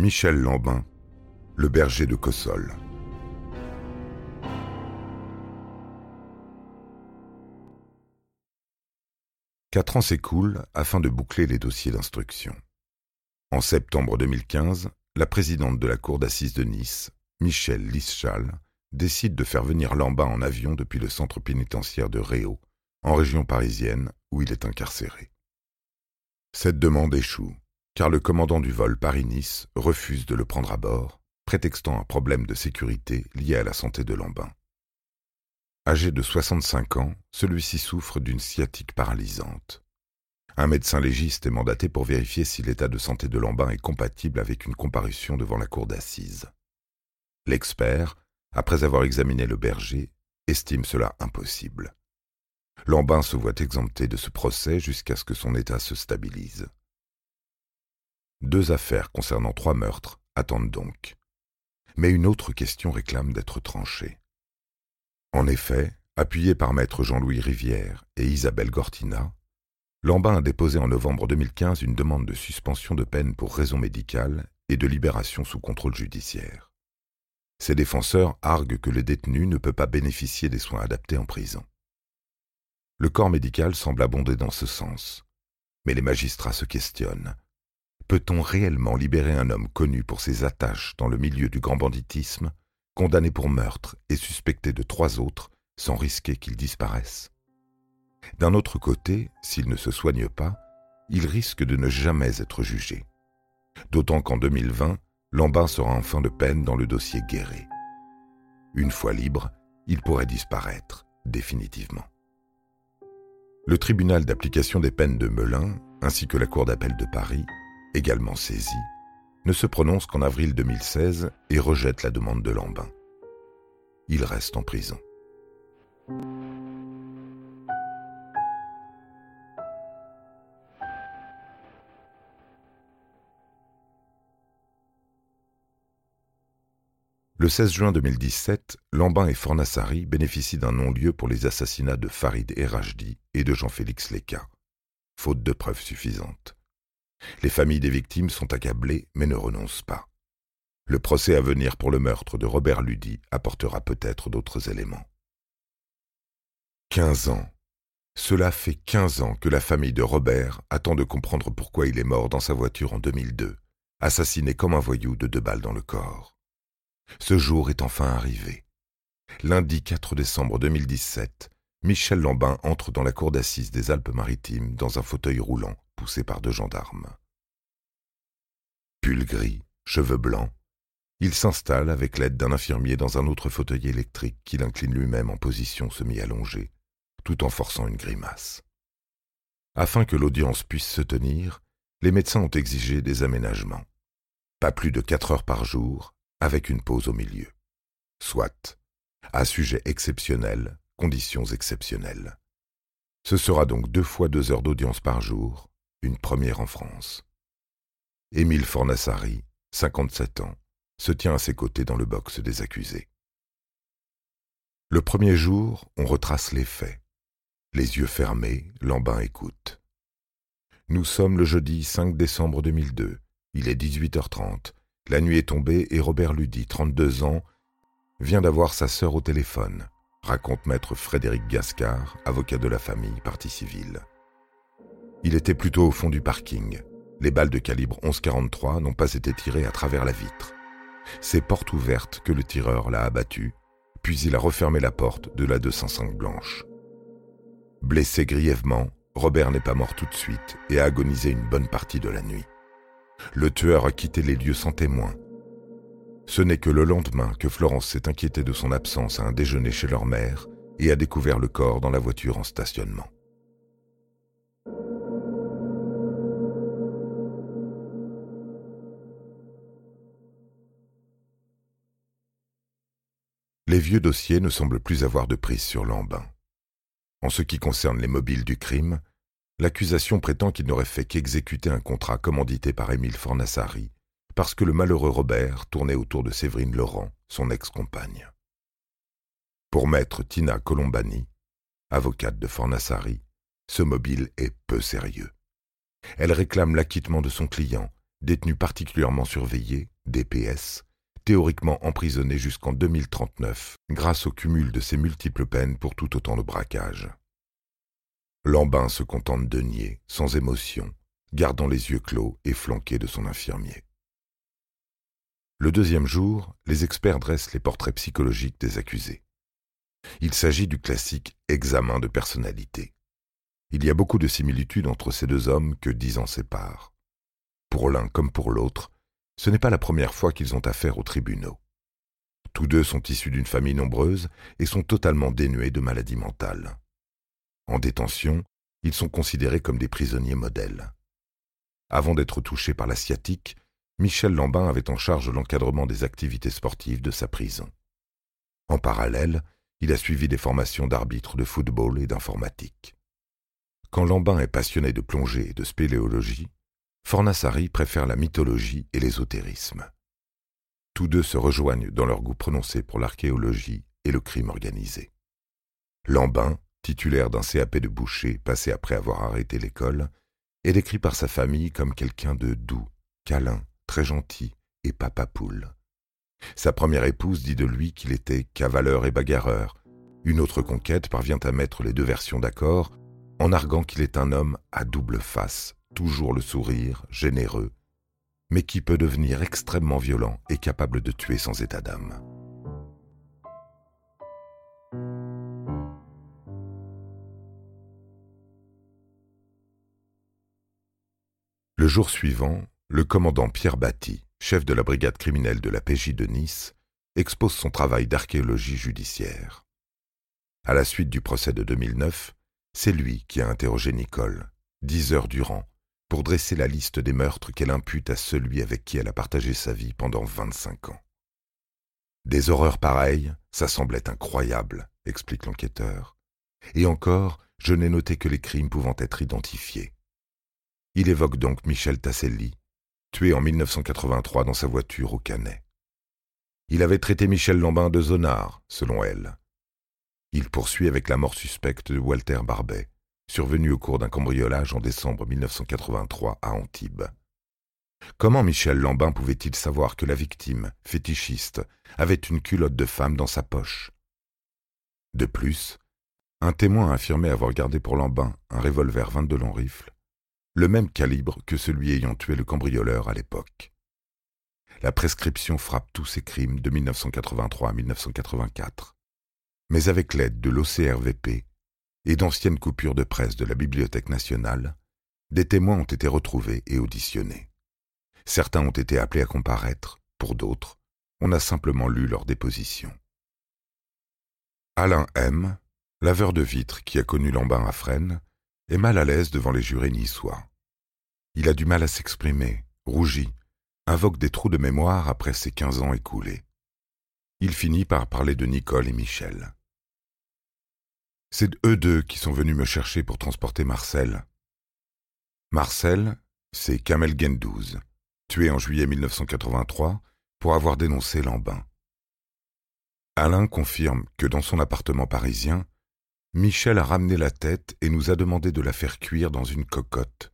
Michel Lambin, le berger de Cossol. Quatre ans s'écoulent afin de boucler les dossiers d'instruction. En septembre 2015, la présidente de la cour d'assises de Nice, Michel Lischal, décide de faire venir Lambin en avion depuis le centre pénitentiaire de Réau, en région parisienne, où il est incarcéré. Cette demande échoue, car le commandant du vol Paris-Nice refuse de le prendre à bord, prétextant un problème de sécurité lié à la santé de Lambin. Âgé de 65 ans, celui-ci souffre d'une sciatique paralysante. Un médecin légiste est mandaté pour vérifier si l'état de santé de Lambin est compatible avec une comparution devant la cour d'assises. L'expert, après avoir examiné le berger, estime cela impossible. Lambin se voit exempté de ce procès jusqu'à ce que son état se stabilise. Deux affaires concernant trois meurtres attendent donc. Mais une autre question réclame d'être tranchée. En effet, appuyé par maître Jean-Louis Rivière et Isabelle Gortina, Lambin a déposé en novembre 2015 une demande de suspension de peine pour raison médicale et de libération sous contrôle judiciaire. Ses défenseurs arguent que le détenu ne peut pas bénéficier des soins adaptés en prison. Le corps médical semble abonder dans ce sens, mais les magistrats se questionnent. Peut-on réellement libérer un homme connu pour ses attaches dans le milieu du grand banditisme, condamné pour meurtre et suspecté de trois autres, sans risquer qu'il disparaisse? D'un autre côté, s'il ne se soigne pas, il risque de ne jamais être jugé. D'autant qu'en 2020, Lambin sera en fin de peine dans le dossier Guéret. Une fois libre, il pourrait disparaître définitivement. Le tribunal d'application des peines de Melun, ainsi que la Cour d'appel de Paris, également saisie, ne se prononcent qu'en avril 2016 et rejettent la demande de Lambin. Il reste en prison. Le 16 juin 2017, Lambin et Fornassari bénéficient d'un non-lieu pour les assassinats de Farid Erajdi et de Jean-Félix Leca, faute de preuves suffisantes. Les familles des victimes sont accablées mais ne renoncent pas. Le procès à venir pour le meurtre de Robert Ludy apportera peut-être d'autres éléments. Quinze ans. Cela fait quinze ans que la famille de Robert attend de comprendre pourquoi il est mort dans sa voiture en 2002, assassiné comme un voyou de deux balles dans le corps. Ce jour est enfin arrivé. Lundi 4 décembre 2017, Michel Lambin entre dans la cour d'assises des Alpes-Maritimes dans un fauteuil roulant poussé par deux gendarmes. Pull gris, cheveux blancs, il s'installe avec l'aide d'un infirmier dans un autre fauteuil électrique qu'il incline lui-même en position semi-allongée, tout en forçant une grimace. Afin que l'audience puisse se tenir, les médecins ont exigé des aménagements. Pas plus de quatre heures par jour, avec une pause au milieu. Soit, à sujet exceptionnel, conditions exceptionnelles. Ce sera donc deux fois deux heures d'audience par jour, une première en France. Émile Fornassari, 57 ans, se tient à ses côtés dans le box des accusés. Le premier jour, on retrace les faits. Les yeux fermés, Lambin écoute. Nous sommes le jeudi 5 décembre 2002. Il est 18h30. La nuit est tombée et Robert Ludy, 32 ans, vient d'avoir sa sœur au téléphone, raconte maître Frédéric Gascard, avocat de la famille, partie civile. Il était plutôt au fond du parking. Les balles de calibre 11-43 n'ont pas été tirées à travers la vitre. C'est porte ouverte que le tireur l'a abattu, puis il a refermé la porte de la 205 blanche. Blessé grièvement, Robert n'est pas mort tout de suite et a agonisé une bonne partie de la nuit. Le tueur a quitté les lieux sans témoin. Ce n'est que le lendemain que Florence s'est inquiétée de son absence à un déjeuner chez leur mère et a découvert le corps dans la voiture en stationnement. Les vieux dossiers ne semblent plus avoir de prise sur Lambin. En ce qui concerne les mobiles du crime, L'accusation prétend qu'il n'aurait fait qu'exécuter un contrat commandité par Émile Fornassari, parce que le malheureux Robert tournait autour de Séverine Laurent, son ex-compagne. Pour maître Tina Colombani, avocate de Fornassari, ce mobile est peu sérieux. Elle réclame l'acquittement de son client détenu particulièrement surveillé, DPS, théoriquement emprisonné jusqu'en 2039 grâce au cumul de ses multiples peines pour tout autant de braquages. Lambin se contente de nier, sans émotion, gardant les yeux clos et flanqué de son infirmier. Le deuxième jour, les experts dressent les portraits psychologiques des accusés. Il s'agit du classique examen de personnalité. Il y a beaucoup de similitudes entre ces deux hommes que dix ans séparent. Pour l'un comme pour l'autre, ce n'est pas la première fois qu'ils ont affaire aux tribunaux. Tous deux sont issus d'une famille nombreuse et sont totalement dénués de maladies mentales. En détention, ils sont considérés comme des prisonniers modèles. Avant d'être touché par la sciatique, Michel Lambin avait en charge l'encadrement des activités sportives de sa prison. En parallèle, il a suivi des formations d'arbitre de football et d'informatique. Quand Lambin est passionné de plongée et de spéléologie, Fornassari préfère la mythologie et l'ésotérisme. Tous deux se rejoignent dans leur goût prononcé pour l'archéologie et le crime organisé. Lambin, titulaire d'un CAP de boucher passé après avoir arrêté l'école, est décrit par sa famille comme quelqu'un de doux, câlin, très gentil et papa poule. Sa première épouse dit de lui qu'il était cavaleur et bagarreur. Une autre conquête parvient à mettre les deux versions d'accord en arguant qu'il est un homme à double face, toujours le sourire, généreux, mais qui peut devenir extrêmement violent et capable de tuer sans état d'âme. Le jour suivant, le commandant Pierre Batty, chef de la brigade criminelle de la PJ de Nice, expose son travail d'archéologie judiciaire. À la suite du procès de 2009, c'est lui qui a interrogé Nicole, dix heures durant, pour dresser la liste des meurtres qu'elle impute à celui avec qui elle a partagé sa vie pendant vingt-cinq ans. Des horreurs pareilles, ça semblait incroyable, explique l'enquêteur. Et encore, je n'ai noté que les crimes pouvant être identifiés. Il évoque donc Michel Tasselli, tué en 1983 dans sa voiture au Canet. Il avait traité Michel Lambin de zonard, selon elle. Il poursuit avec la mort suspecte de Walter Barbet, survenu au cours d'un cambriolage en décembre 1983 à Antibes. Comment Michel Lambin pouvait-il savoir que la victime, fétichiste, avait une culotte de femme dans sa poche? De plus, un témoin a affirmé avoir gardé pour Lambin un revolver 22 long rifle le même calibre que celui ayant tué le cambrioleur à l'époque. La prescription frappe tous ces crimes de 1983 à 1984. Mais avec l'aide de l'OCRVP et d'anciennes coupures de presse de la Bibliothèque nationale, des témoins ont été retrouvés et auditionnés. Certains ont été appelés à comparaître, pour d'autres, on a simplement lu leur déposition. Alain M., laveur de vitres qui a connu Lambin à Fresnes, est mal à l'aise devant les jurés niçois. Il a du mal à s'exprimer, rougit, invoque des trous de mémoire après ses quinze ans écoulés. Il finit par parler de Nicole et Michel. C'est eux deux qui sont venus me chercher pour transporter Marcel. Marcel, c'est Kamel Gendouz, tué en juillet 1983 pour avoir dénoncé Lambin. Alain confirme que dans son appartement parisien, Michel a ramené la tête et nous a demandé de la faire cuire dans une cocotte.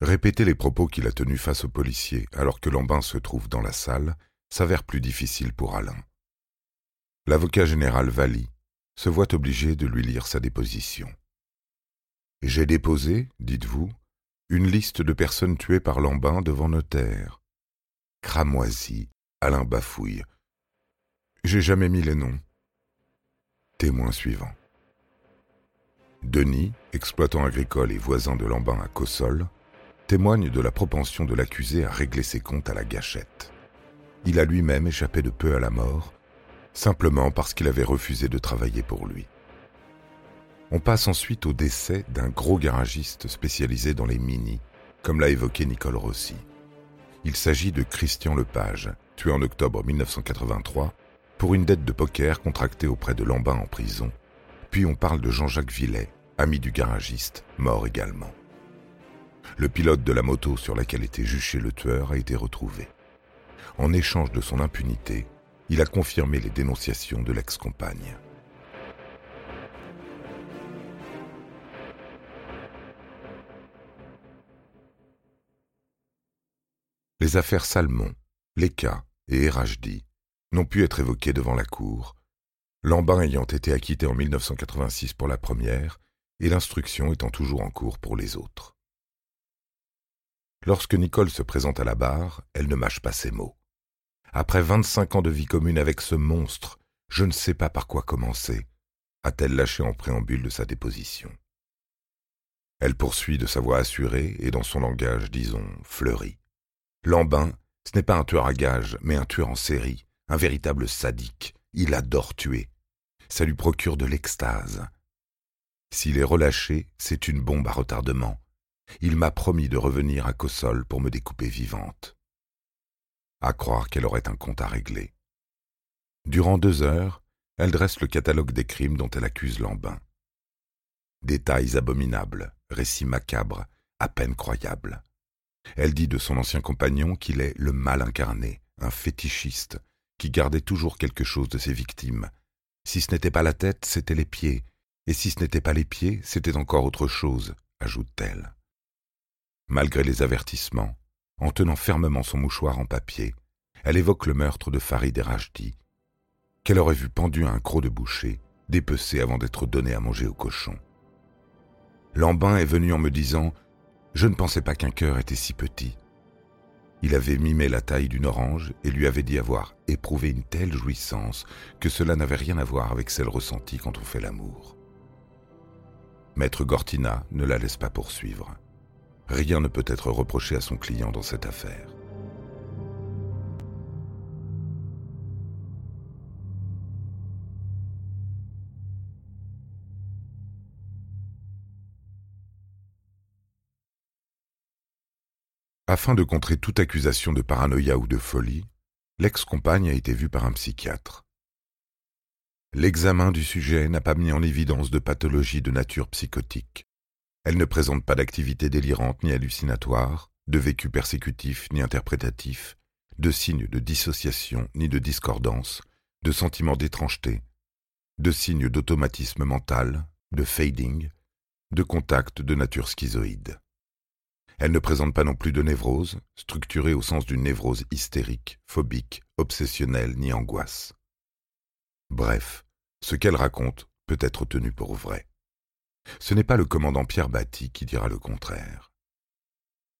Répéter les propos qu'il a tenus face aux policiers alors que Lambin se trouve dans la salle s'avère plus difficile pour Alain. L'avocat général Valli se voit obligé de lui lire sa déposition. J'ai déposé, dites-vous, une liste de personnes tuées par Lambin devant notaire. Cramoisi, Alain bafouille. J'ai jamais mis les noms. Témoin suivant. Denis, exploitant agricole et voisin de Lambin à Cossol, témoigne de la propension de l'accusé à régler ses comptes à la gâchette. Il a lui-même échappé de peu à la mort, simplement parce qu'il avait refusé de travailler pour lui. On passe ensuite au décès d'un gros garagiste spécialisé dans les mini, comme l'a évoqué Nicole Rossi. Il s'agit de Christian Lepage, tué en octobre 1983 pour une dette de poker contractée auprès de Lambin en prison. Puis on parle de Jean-Jacques Villet, ami du garagiste, mort également. Le pilote de la moto sur laquelle était juché le tueur a été retrouvé. En échange de son impunité, il a confirmé les dénonciations de l'ex-compagne. les affaires Salmon, Léka et Erajdi n'ont pu être évoquées devant la Cour, Lambin ayant été acquitté en 1986 pour la première et l'instruction étant toujours en cours pour les autres. Lorsque Nicole se présente à la barre, elle ne mâche pas ses mots. Après vingt-cinq ans de vie commune avec ce monstre, je ne sais pas par quoi commencer, a-t-elle lâché en préambule de sa déposition. Elle poursuit de sa voix assurée et dans son langage, disons, fleuri. Lambin, ce n'est pas un tueur à gages, mais un tueur en série, un véritable sadique. Il adore tuer. Ça lui procure de l'extase. S'il est relâché, c'est une bombe à retardement. Il m'a promis de revenir à Cossol pour me découper vivante. À croire qu'elle aurait un compte à régler. Durant deux heures, elle dresse le catalogue des crimes dont elle accuse Lambin. Détails abominables, récits macabres, à peine croyables. Elle dit de son ancien compagnon qu'il est le mal incarné, un fétichiste, qui gardait toujours quelque chose de ses victimes. Si ce n'était pas la tête, c'étaient les pieds, et si ce n'était pas les pieds, c'était encore autre chose, ajoute-t-elle. Malgré les avertissements, en tenant fermement son mouchoir en papier, elle évoque le meurtre de Farid Rajdi, qu'elle aurait vu pendu à un croc de boucher, dépecé avant d'être donné à manger au cochon. Lambin est venu en me disant Je ne pensais pas qu'un cœur était si petit. Il avait mimé la taille d'une orange et lui avait dit avoir éprouvé une telle jouissance que cela n'avait rien à voir avec celle ressentie quand on fait l'amour. Maître Gortina ne la laisse pas poursuivre. Rien ne peut être reproché à son client dans cette affaire. Afin de contrer toute accusation de paranoïa ou de folie, l'ex-compagne a été vue par un psychiatre. L'examen du sujet n'a pas mis en évidence de pathologie de nature psychotique. Elle ne présente pas d'activité délirante ni hallucinatoire, de vécu persécutif ni interprétatif, de signes de dissociation ni de discordance, de sentiments d'étrangeté, de signes d'automatisme mental, de fading, de contact de nature schizoïde. Elle ne présente pas non plus de névrose, structurée au sens d'une névrose hystérique, phobique, obsessionnelle ni angoisse. Bref, ce qu'elle raconte peut être tenu pour vrai. Ce n'est pas le commandant Pierre Batty qui dira le contraire.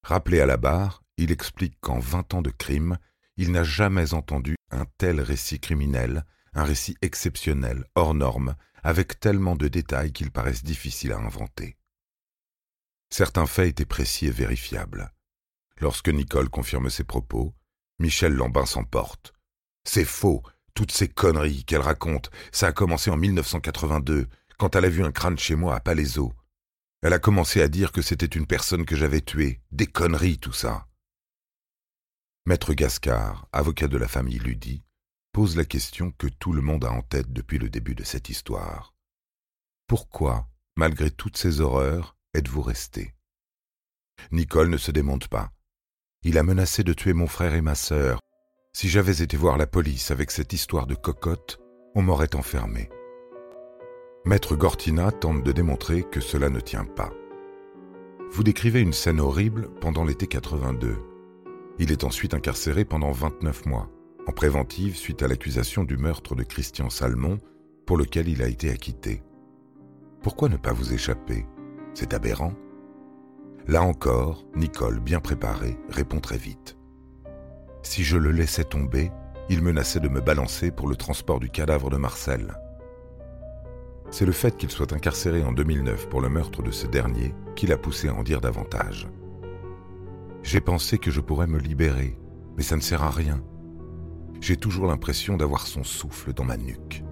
Rappelé à la barre, il explique qu'en vingt ans de crime, il n'a jamais entendu un tel récit criminel, un récit exceptionnel, hors norme, avec tellement de détails qu'ils paraissent difficiles à inventer. Certains faits étaient précis et vérifiables. Lorsque Nicole confirme ses propos, Michel Lambin s'emporte. C'est faux, toutes ces conneries qu'elle raconte, ça a commencé en 1982, quand elle a vu un crâne chez moi à Palaiso. Elle a commencé à dire que c'était une personne que j'avais tuée. Des conneries, tout ça. Maître Gascard, avocat de la famille Ludi, pose la question que tout le monde a en tête depuis le début de cette histoire. Pourquoi, malgré toutes ces horreurs, êtes-vous resté? Nicole ne se démonte pas. Il a menacé de tuer mon frère et ma sœur. Si j'avais été voir la police avec cette histoire de cocotte, on m'aurait enfermé. Maître Gortina tente de démontrer que cela ne tient pas. Vous décrivez une scène horrible pendant l'été 82. Il est ensuite incarcéré pendant 29 mois, en préventive suite à l'accusation du meurtre de Christian Salmon, pour lequel il a été acquitté. Pourquoi ne pas vous échapper? C'est aberrant. Là encore, Nicole, bien préparée, répond très vite. Si je le laissais tomber, il menaçait de me balancer pour le transport du cadavre de Marcel. C'est le fait qu'il soit incarcéré en 2009 pour le meurtre de ce dernier qui l'a poussé à en dire davantage. J'ai pensé que je pourrais me libérer, mais ça ne sert à rien. J'ai toujours l'impression d'avoir son souffle dans ma nuque.